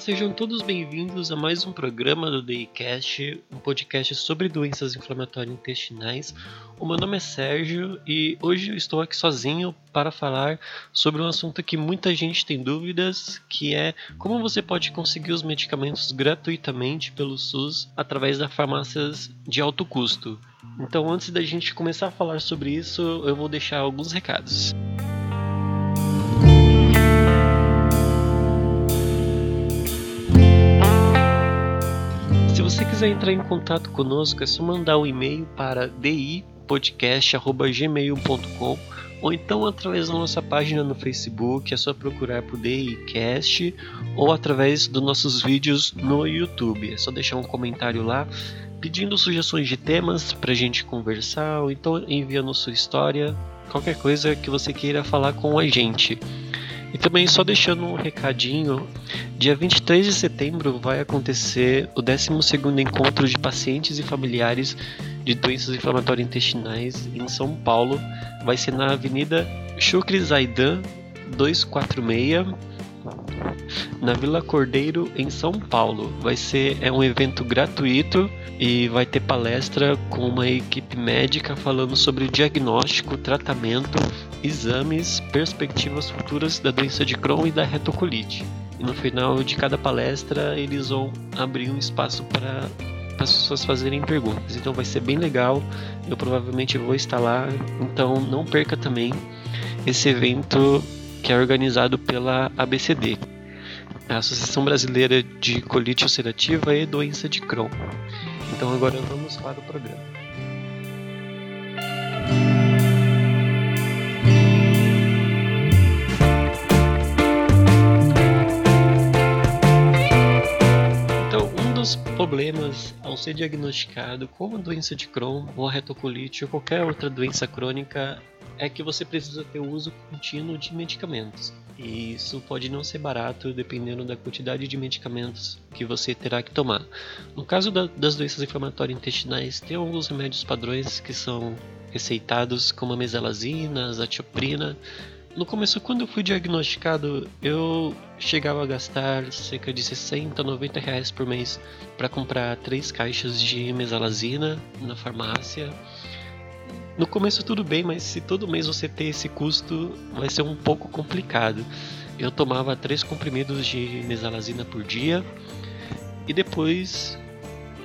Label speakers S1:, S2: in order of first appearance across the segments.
S1: sejam todos bem-vindos a mais um programa do Daycast, um podcast sobre doenças inflamatórias intestinais. O meu nome é Sérgio e hoje eu estou aqui sozinho para falar sobre um assunto que muita gente tem dúvidas, que é como você pode conseguir os medicamentos gratuitamente pelo SUS através das farmácias de alto custo. Então, antes da gente começar a falar sobre isso, eu vou deixar alguns recados. Quiser entrar em contato conosco, é só mandar um e-mail para dipodcast.gmail.com ou então através da nossa página no Facebook, é só procurar por DICast ou através dos nossos vídeos no YouTube. É só deixar um comentário lá pedindo sugestões de temas para a gente conversar ou então enviando sua história, qualquer coisa que você queira falar com a gente. E também só deixando um recadinho, dia 23 de setembro vai acontecer o 12º encontro de pacientes e familiares de doenças inflamatórias intestinais em São Paulo. Vai ser na Avenida Shukri Zaidan 246, na Vila Cordeiro, em São Paulo. Vai ser é um evento gratuito e vai ter palestra com uma equipe médica falando sobre diagnóstico, tratamento exames, perspectivas futuras da doença de Crohn e da retocolite. E no final de cada palestra eles vão abrir um espaço para as pessoas fazerem perguntas. Então vai ser bem legal. Eu provavelmente vou estar lá. Então não perca também esse evento que é organizado pela ABCD, a Associação Brasileira de Colite Ulcerativa e Doença de Crohn. Então agora vamos para o programa. problemas ao ser diagnosticado como doença de Crohn ou retocolite ou qualquer outra doença crônica é que você precisa ter o uso contínuo de medicamentos. E isso pode não ser barato dependendo da quantidade de medicamentos que você terá que tomar. No caso da, das doenças inflamatórias intestinais, tem alguns remédios padrões que são receitados, como a mesalazina, a azatioprina, no começo, quando eu fui diagnosticado, eu chegava a gastar cerca de 60, 90 reais por mês para comprar três caixas de mesalazina na farmácia. No começo tudo bem, mas se todo mês você ter esse custo, vai ser um pouco complicado. Eu tomava três comprimidos de mesalazina por dia e depois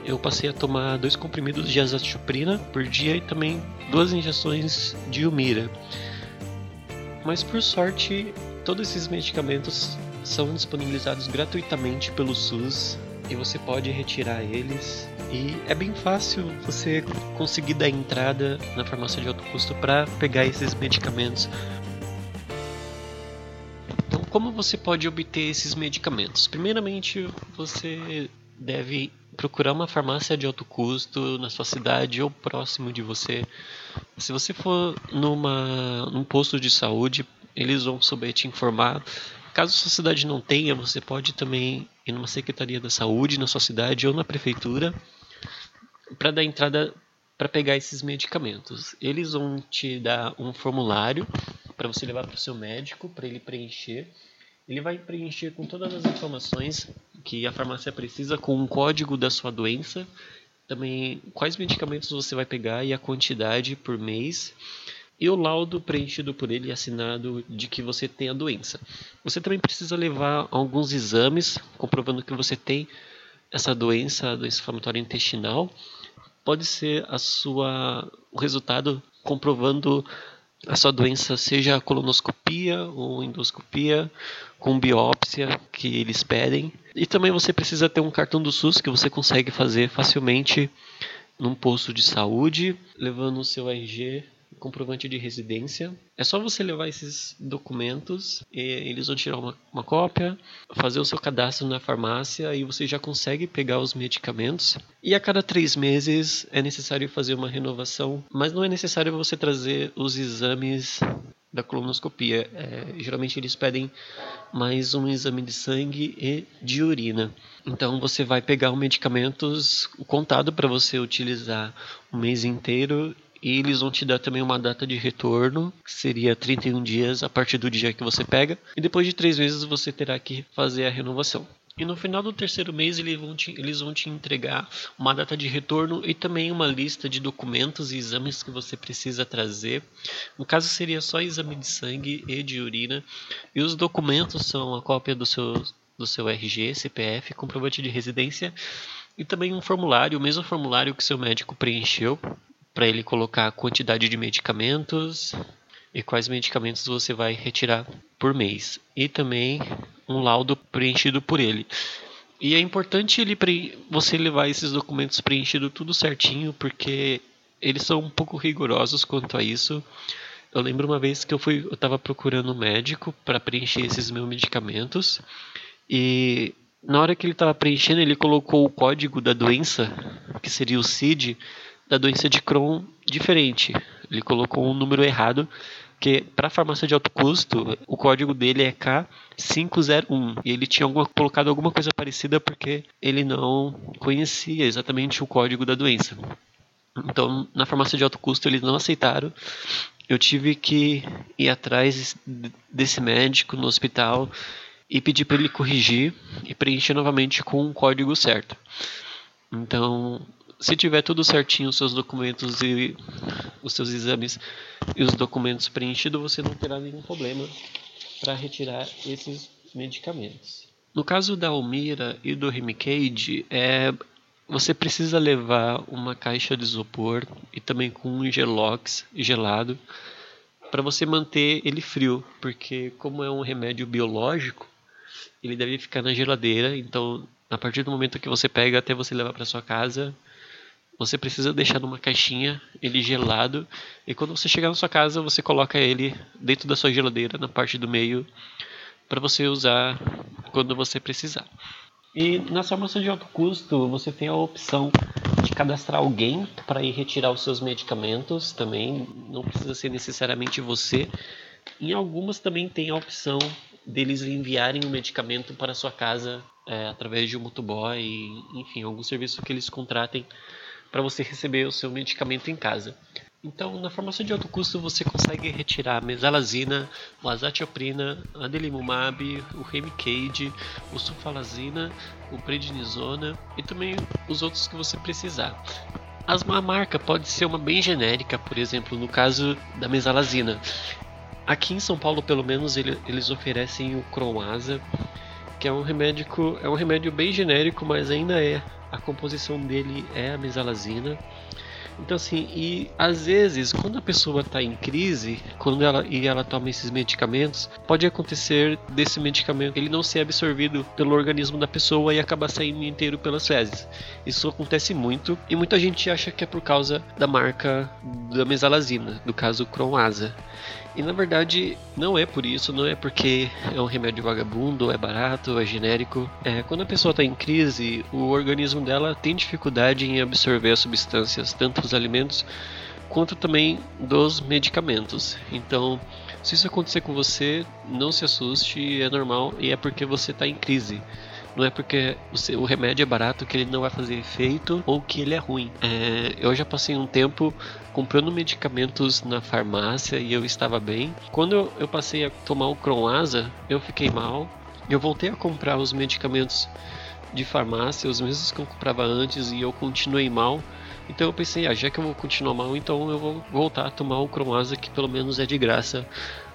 S1: eu passei a tomar dois comprimidos de azathioprina por dia e também duas injeções de Umira. Mas por sorte, todos esses medicamentos são disponibilizados gratuitamente pelo SUS e você pode retirar eles. E é bem fácil você conseguir dar entrada na farmácia de alto custo para pegar esses medicamentos. Então, como você pode obter esses medicamentos? Primeiramente, você deve procurar uma farmácia de alto custo na sua cidade ou próximo de você. Se você for numa, num posto de saúde, eles vão saber te informar. Caso sua cidade não tenha, você pode também ir numa secretaria da saúde na sua cidade ou na prefeitura para dar entrada para pegar esses medicamentos. Eles vão te dar um formulário para você levar para o seu médico para ele preencher. Ele vai preencher com todas as informações que a farmácia precisa, com o código da sua doença, também quais medicamentos você vai pegar e a quantidade por mês, e o laudo preenchido por ele assinado de que você tem a doença. Você também precisa levar alguns exames comprovando que você tem essa doença, a doença inflamatória intestinal. Pode ser a sua o resultado comprovando a sua doença seja colonoscopia ou endoscopia com biópsia que eles pedem. E também você precisa ter um cartão do SUS que você consegue fazer facilmente num posto de saúde, levando o seu RG comprovante de residência. É só você levar esses documentos eles vão tirar uma, uma cópia, fazer o seu cadastro na farmácia e você já consegue pegar os medicamentos. E a cada três meses é necessário fazer uma renovação, mas não é necessário você trazer os exames da colonoscopia. É, geralmente eles pedem mais um exame de sangue e de urina. Então você vai pegar os medicamentos contado para você utilizar o mês inteiro e eles vão te dar também uma data de retorno, que seria 31 dias a partir do dia que você pega. E depois de três meses você terá que fazer a renovação. E no final do terceiro mês eles vão, te, eles vão te entregar uma data de retorno e também uma lista de documentos e exames que você precisa trazer. No caso seria só exame de sangue e de urina. E os documentos são a cópia do seu, do seu RG, CPF, comprovante de residência e também um formulário, o mesmo formulário que seu médico preencheu para ele colocar a quantidade de medicamentos e quais medicamentos você vai retirar por mês. E também um laudo preenchido por ele. E é importante ele você levar esses documentos preenchidos tudo certinho, porque eles são um pouco rigorosos quanto a isso. Eu lembro uma vez que eu fui, eu estava procurando um médico para preencher esses meus medicamentos e na hora que ele estava preenchendo ele colocou o código da doença, que seria o CID, da doença de Crohn diferente. Ele colocou um número errado porque para farmácia de alto custo, o código dele é K501 e ele tinha alguma, colocado alguma coisa parecida porque ele não conhecia exatamente o código da doença. Então, na farmácia de alto custo, eles não aceitaram. Eu tive que ir atrás desse médico no hospital e pedir para ele corrigir e preencher novamente com o código certo. Então, se tiver tudo certinho, os seus documentos e os seus exames e os documentos preenchidos, você não terá nenhum problema para retirar esses medicamentos. No caso da Almira e do Remicade, é, você precisa levar uma caixa de isopor e também com um gelox gelado para você manter ele frio, porque como é um remédio biológico, ele deve ficar na geladeira, então a partir do momento que você pega até você levar para sua casa, você precisa deixar numa caixinha ele gelado e quando você chegar na sua casa você coloca ele dentro da sua geladeira na parte do meio para você usar quando você precisar. E na farmácia de alto custo você tem a opção de cadastrar alguém para ir retirar os seus medicamentos também, não precisa ser necessariamente você. Em algumas também tem a opção deles enviarem o medicamento para sua casa é, através de um motoboy, enfim, algum serviço que eles contratem para você receber o seu medicamento em casa. Então, na farmácia de alto custo, você consegue retirar a mesalazina, o azatioprina, a delimumab, o Remicade, o sulfalazina, o prednisona e também os outros que você precisar. As, a marca pode ser uma bem genérica, por exemplo, no caso da mesalazina. Aqui em São Paulo, pelo menos, ele, eles oferecem o Croasa, que é um remédio, é um remédio bem genérico, mas ainda é a composição dele é a mesalazina. Então assim, e às vezes quando a pessoa está em crise, quando ela e ela toma esses medicamentos, pode acontecer desse medicamento ele não ser absorvido pelo organismo da pessoa e acabar saindo inteiro pelas fezes. Isso acontece muito e muita gente acha que é por causa da marca da mesalazina, do caso Croasa. E na verdade não é por isso, não é porque é um remédio vagabundo, é barato, é genérico. É, quando a pessoa está em crise, o organismo dela tem dificuldade em absorver as substâncias, tanto dos alimentos quanto também dos medicamentos. Então, se isso acontecer com você, não se assuste, é normal e é porque você está em crise. Não é porque o, seu, o, remédio é barato que ele não vai fazer efeito ou que ele é ruim. É, eu já passei um tempo comprando medicamentos na farmácia e eu estava bem. Quando eu, passei a tomar o Cronasa, eu fiquei mal. Eu voltei a comprar os medicamentos de farmácia, os mesmos que eu comprava antes, e eu continuei mal. Então eu pensei, ah, já que eu vou continuar mal, então eu vou voltar a tomar o Cronasa que pelo menos é de graça.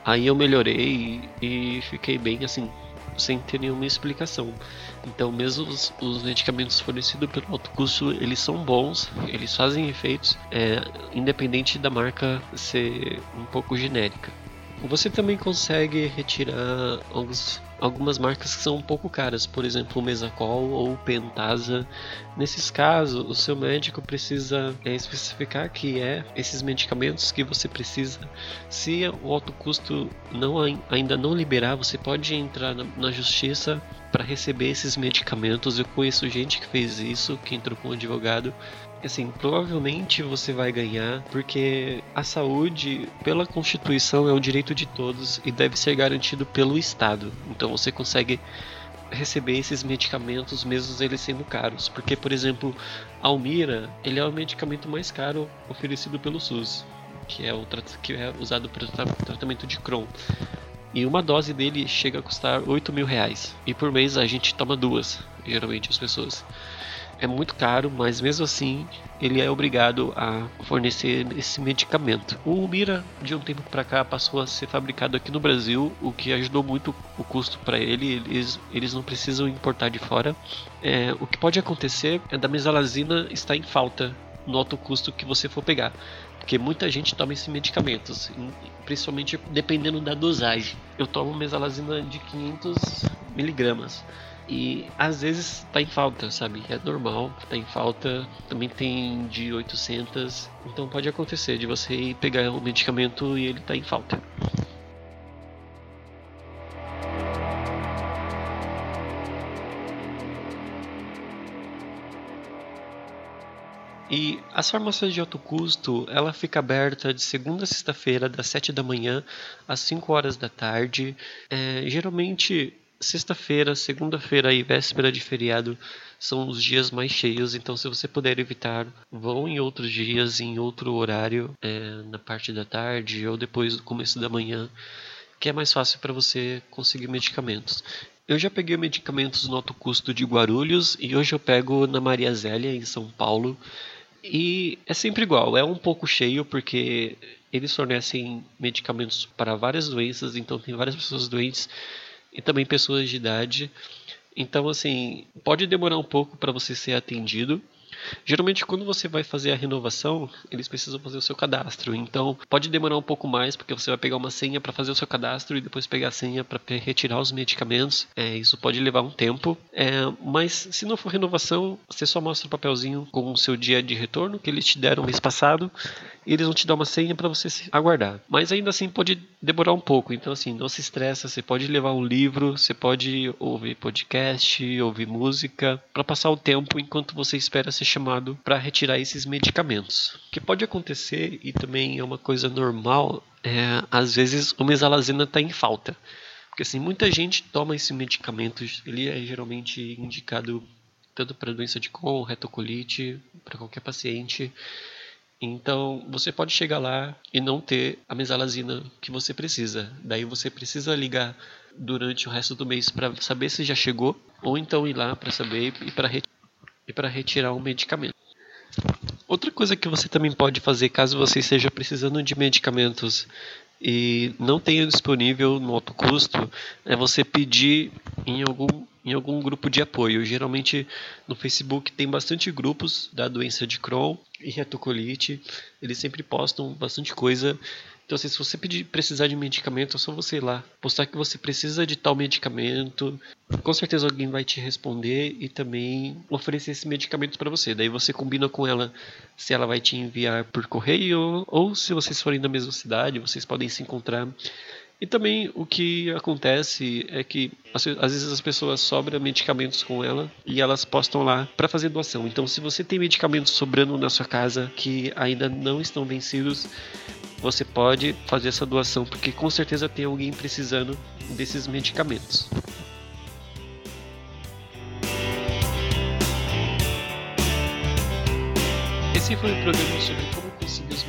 S1: Aí eu melhorei e, e fiquei bem assim, sem ter nenhuma explicação. Então, mesmo os, os, medicamentos fornecidos pelo alto custo, eles são bons, eles fazem efeitos, é, independente da marca ser um pouco genérica. Você também consegue retirar alguns, algumas marcas que são um pouco caras, por exemplo, o Mesacol ou o Pentasa. Nesses casos, o seu médico precisa é, especificar que é esses medicamentos que você precisa. Se o alto custo não, ainda não liberar, você pode entrar na, na justiça para receber esses medicamentos. Eu conheço gente que fez isso, que entrou com um advogado assim, provavelmente você vai ganhar, porque a saúde, pela Constituição, é um direito de todos e deve ser garantido pelo Estado. Então você consegue receber esses medicamentos mesmo eles sendo caros, porque por exemplo, Almira, ele é o medicamento mais caro oferecido pelo SUS, que é o que é usado para o tratamento de Crohn. E uma dose dele chega a custar 8 mil reais. E por mês a gente toma duas, geralmente as pessoas. É muito caro, mas mesmo assim ele é obrigado a fornecer esse medicamento. O Mira, de um tempo para cá, passou a ser fabricado aqui no Brasil, o que ajudou muito o custo para ele. Eles, eles não precisam importar de fora. É, o que pode acontecer é da mesalazina estar em falta no alto custo que você for pegar. Porque muita gente toma esses medicamentos, principalmente dependendo da dosagem. Eu tomo mesalazina de 500 miligramas. E às vezes tá em falta, sabe? É normal, tá em falta. Também tem de 800. Então pode acontecer de você pegar o medicamento e ele tá em falta. E as farmácias de alto custo, ela fica aberta de segunda a sexta-feira, das 7 da manhã às 5 horas da tarde. É, geralmente, sexta-feira, segunda-feira e véspera de feriado são os dias mais cheios, então se você puder evitar, vão em outros dias, em outro horário, é, na parte da tarde ou depois do começo da manhã, que é mais fácil para você conseguir medicamentos. Eu já peguei medicamentos no alto custo de Guarulhos e hoje eu pego na Maria Zélia, em São Paulo. E é sempre igual, é um pouco cheio porque eles fornecem medicamentos para várias doenças, então tem várias pessoas doentes e também pessoas de idade. Então, assim, pode demorar um pouco para você ser atendido, Geralmente, quando você vai fazer a renovação, eles precisam fazer o seu cadastro. Então, pode demorar um pouco mais, porque você vai pegar uma senha para fazer o seu cadastro e depois pegar a senha para retirar os medicamentos. É, isso pode levar um tempo. É, mas, se não for renovação, você só mostra o papelzinho com o seu dia de retorno que eles te deram mês passado. E eles vão te dar uma senha para você aguardar. Mas ainda assim pode demorar um pouco. Então, assim, não se estressa. Você pode levar um livro, você pode ouvir podcast, ouvir música, para passar o tempo enquanto você espera ser chamado para retirar esses medicamentos. O que pode acontecer, e também é uma coisa normal, é às vezes o mesalazina está em falta. Porque assim, muita gente toma esse medicamento, ele é geralmente indicado tanto para doença de Crohn, retocolite, para qualquer paciente. Então, você pode chegar lá e não ter a mesalazina que você precisa. Daí você precisa ligar durante o resto do mês para saber se já chegou, ou então ir lá para saber e para retirar um medicamento. Outra coisa que você também pode fazer caso você esteja precisando de medicamentos e não tenha disponível no alto custo é você pedir em algum, em algum grupo de apoio. Geralmente no Facebook tem bastante grupos da doença de Crohn e retocolite. Eles sempre postam bastante coisa então, assim, se você pedir, precisar de medicamento, é só você ir lá, postar que você precisa de tal medicamento. Com certeza alguém vai te responder e também oferecer esse medicamento para você. Daí você combina com ela se ela vai te enviar por correio ou se vocês forem da mesma cidade, vocês podem se encontrar. E também o que acontece é que às vezes as pessoas sobram medicamentos com ela e elas postam lá para fazer doação. Então, se você tem medicamentos sobrando na sua casa que ainda não estão vencidos, você pode fazer essa doação, porque com certeza tem alguém precisando desses medicamentos. Esse foi o programa sobre como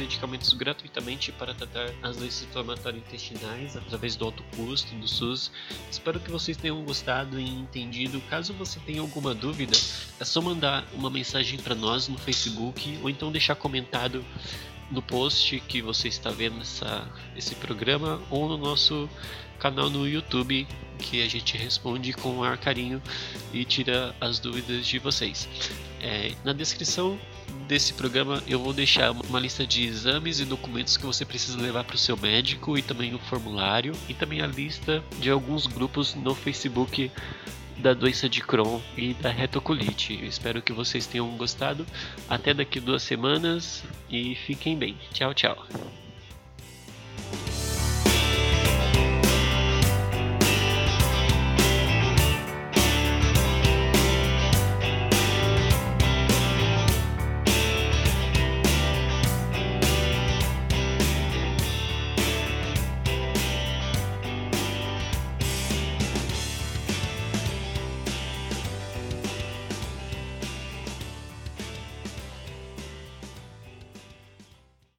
S1: medicamentos gratuitamente para tratar as doenças inflamatórias intestinais através do alto custo do SUS. Espero que vocês tenham gostado e entendido. Caso você tenha alguma dúvida, é só mandar uma mensagem para nós no Facebook ou então deixar comentado no post que você está vendo essa, esse programa ou no nosso canal no YouTube que a gente responde com maior carinho e tira as dúvidas de vocês. É, na descrição desse programa eu vou deixar uma lista de exames e documentos que você precisa levar para o seu médico e também o formulário e também a lista de alguns grupos no Facebook da doença de Crohn e da retocolite. Eu espero que vocês tenham gostado. Até daqui duas semanas e fiquem bem. Tchau, tchau.